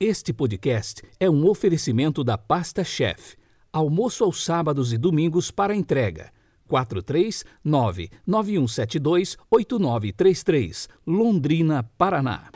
Este podcast é um oferecimento da Pasta Chef. Almoço aos sábados e domingos para entrega. 439-9172-8933, Londrina, Paraná.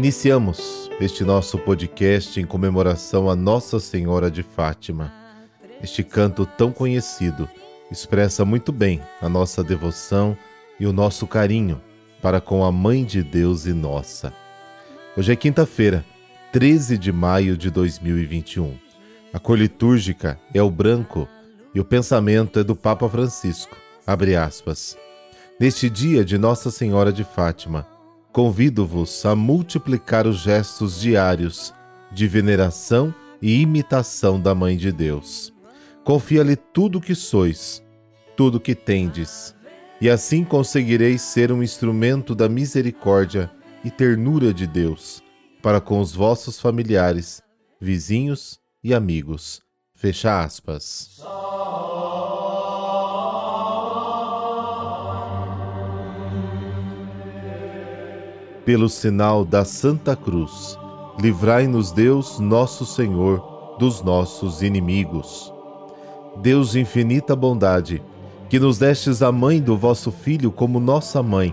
Iniciamos este nosso podcast em comemoração a Nossa Senhora de Fátima. Este canto tão conhecido expressa muito bem a nossa devoção e o nosso carinho para com a Mãe de Deus e nossa. Hoje é quinta-feira, 13 de maio de 2021. A cor litúrgica é o branco e o pensamento é do Papa Francisco. Abre aspas. Neste dia de Nossa Senhora de Fátima, convido-vos a multiplicar os gestos diários de veneração e imitação da Mãe de Deus. Confia-lhe tudo o que sois, tudo o que tendes, e assim conseguireis ser um instrumento da misericórdia e ternura de Deus para com os vossos familiares, vizinhos e amigos. Fecha aspas. Pelo sinal da Santa Cruz, livrai-nos Deus, nosso Senhor, dos nossos inimigos. Deus de infinita bondade, que nos destes a mãe do vosso Filho como nossa mãe,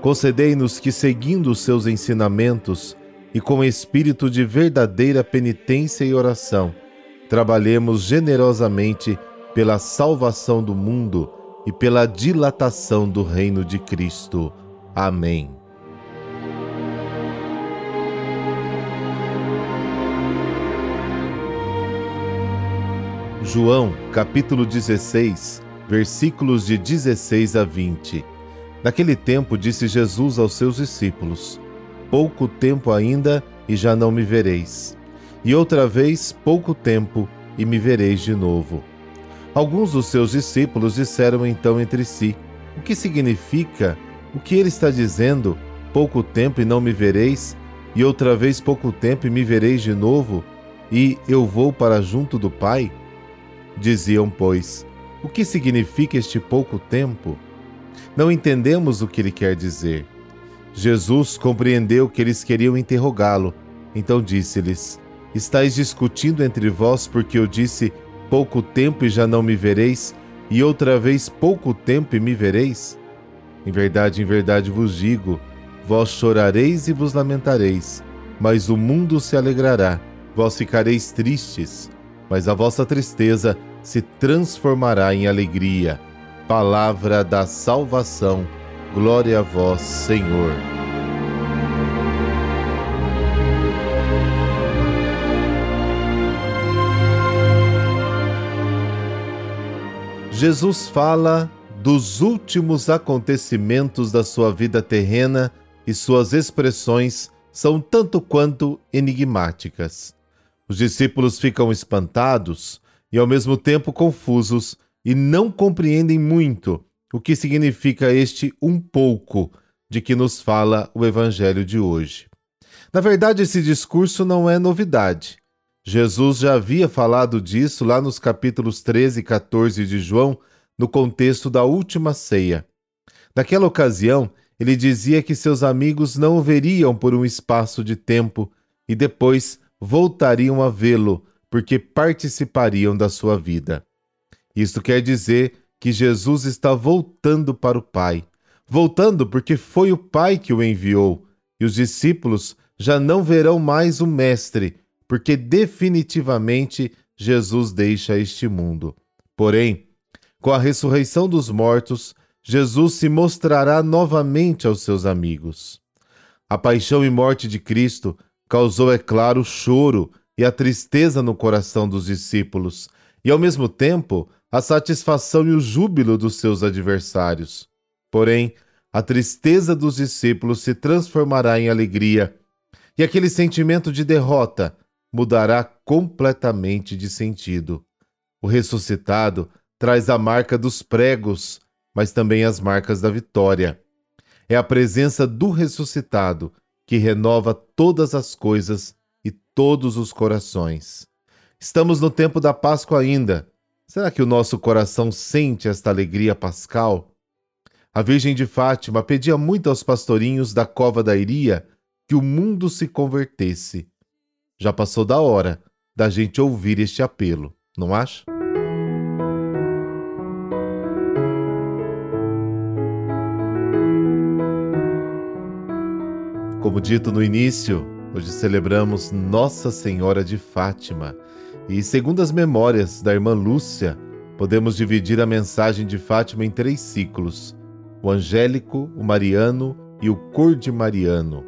concedei-nos que, seguindo os seus ensinamentos e com espírito de verdadeira penitência e oração, trabalhemos generosamente pela salvação do mundo e pela dilatação do reino de Cristo. Amém. João, capítulo 16, versículos de 16 a 20. Naquele tempo disse Jesus aos seus discípulos: Pouco tempo ainda e já não me vereis. E outra vez, pouco tempo e me vereis de novo. Alguns dos seus discípulos disseram então entre si: O que significa? O que ele está dizendo? Pouco tempo e não me vereis, e outra vez pouco tempo e me vereis de novo, e eu vou para junto do Pai? Diziam, pois, o que significa este pouco tempo? Não entendemos o que ele quer dizer. Jesus compreendeu que eles queriam interrogá-lo, então disse-lhes: Estais discutindo entre vós porque eu disse pouco tempo e já não me vereis, e outra vez pouco tempo e me vereis? Em verdade, em verdade vos digo: vós chorareis e vos lamentareis, mas o mundo se alegrará, vós ficareis tristes, mas a vossa tristeza se transformará em alegria. Palavra da salvação. Glória a vós, Senhor. Jesus fala dos últimos acontecimentos da sua vida terrena e suas expressões são tanto quanto enigmáticas. Os discípulos ficam espantados e ao mesmo tempo confusos e não compreendem muito o que significa este um pouco de que nos fala o Evangelho de hoje. Na verdade, esse discurso não é novidade. Jesus já havia falado disso lá nos capítulos 13 e 14 de João, no contexto da última ceia. Naquela ocasião, ele dizia que seus amigos não o veriam por um espaço de tempo e depois voltariam a vê-lo, porque participariam da sua vida. Isto quer dizer que Jesus está voltando para o Pai. Voltando porque foi o Pai que o enviou, e os discípulos já não verão mais o Mestre, porque definitivamente Jesus deixa este mundo. Porém, com a ressurreição dos mortos, Jesus se mostrará novamente aos seus amigos. A paixão e morte de Cristo causou, é claro, choro e a tristeza no coração dos discípulos, e ao mesmo tempo a satisfação e o júbilo dos seus adversários. Porém, a tristeza dos discípulos se transformará em alegria, e aquele sentimento de derrota mudará completamente de sentido. O ressuscitado traz a marca dos pregos, mas também as marcas da vitória. É a presença do ressuscitado que renova todas as coisas e todos os corações. Estamos no tempo da Páscoa ainda. Será que o nosso coração sente esta alegria pascal? A Virgem de Fátima pedia muito aos pastorinhos da Cova da Iria que o mundo se convertesse. Já passou da hora da gente ouvir este apelo, não acha? Como dito no início, hoje celebramos Nossa Senhora de Fátima. E segundo as memórias da irmã Lúcia, podemos dividir a mensagem de Fátima em três ciclos: o angélico, o mariano e o cordimariano.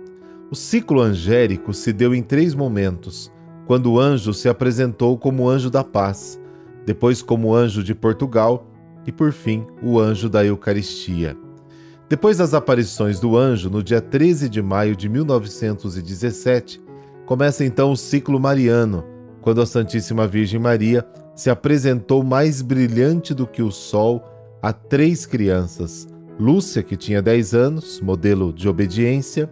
O ciclo angélico se deu em três momentos: quando o anjo se apresentou como anjo da paz, depois como anjo de Portugal e, por fim, o anjo da Eucaristia. Depois das aparições do anjo, no dia 13 de maio de 1917, começa então o ciclo mariano, quando a Santíssima Virgem Maria se apresentou mais brilhante do que o sol a três crianças: Lúcia, que tinha 10 anos, modelo de obediência,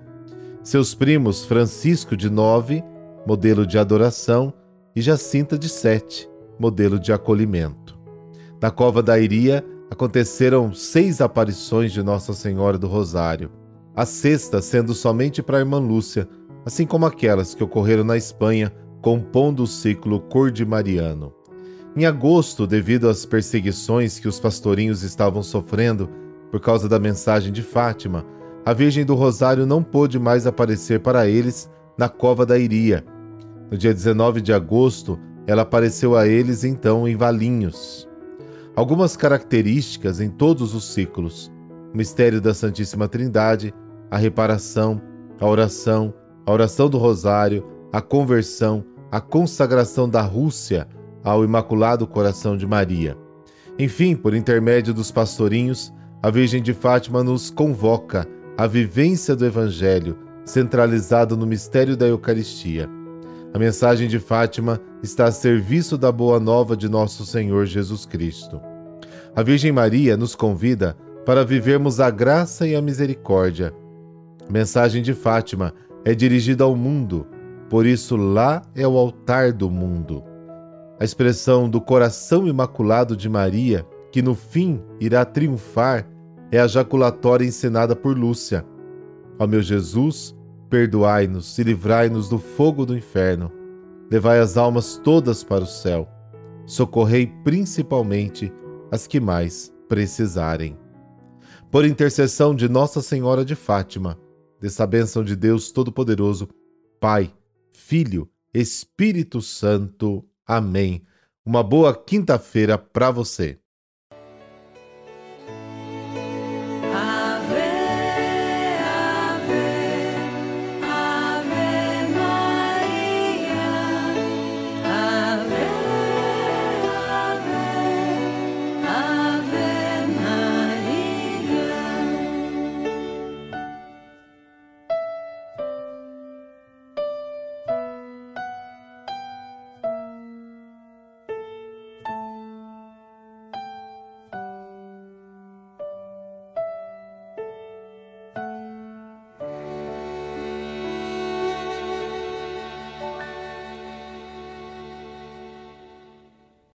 seus primos Francisco, de 9, modelo de adoração, e Jacinta, de 7, modelo de acolhimento. Na cova da Iria, aconteceram seis aparições de Nossa Senhora do Rosário, a sexta sendo somente para a irmã Lúcia, assim como aquelas que ocorreram na Espanha, compondo o ciclo cordimariano. Em agosto, devido às perseguições que os pastorinhos estavam sofrendo por causa da mensagem de Fátima, a Virgem do Rosário não pôde mais aparecer para eles na Cova da Iria. No dia 19 de agosto, ela apareceu a eles então em Valinhos algumas características em todos os ciclos: o mistério da Santíssima Trindade, a reparação, a oração, a oração do Rosário, a conversão, a consagração da Rússia ao Imaculado Coração de Maria. Enfim, por intermédio dos pastorinhos, a Virgem de Fátima nos convoca à vivência do Evangelho, centralizado no mistério da Eucaristia. A mensagem de Fátima está a serviço da boa nova de nosso Senhor Jesus Cristo. A Virgem Maria nos convida para vivermos a graça e a misericórdia. A mensagem de Fátima é dirigida ao mundo, por isso lá é o altar do mundo. A expressão do coração imaculado de Maria, que no fim irá triunfar, é a jaculatória ensinada por Lúcia. Ó meu Jesus, Perdoai-nos e livrai-nos do fogo do inferno. Levai as almas todas para o céu. Socorrei principalmente as que mais precisarem. Por intercessão de Nossa Senhora de Fátima, dessa bênção de Deus Todo-Poderoso, Pai, Filho, Espírito Santo. Amém. Uma boa quinta-feira para você.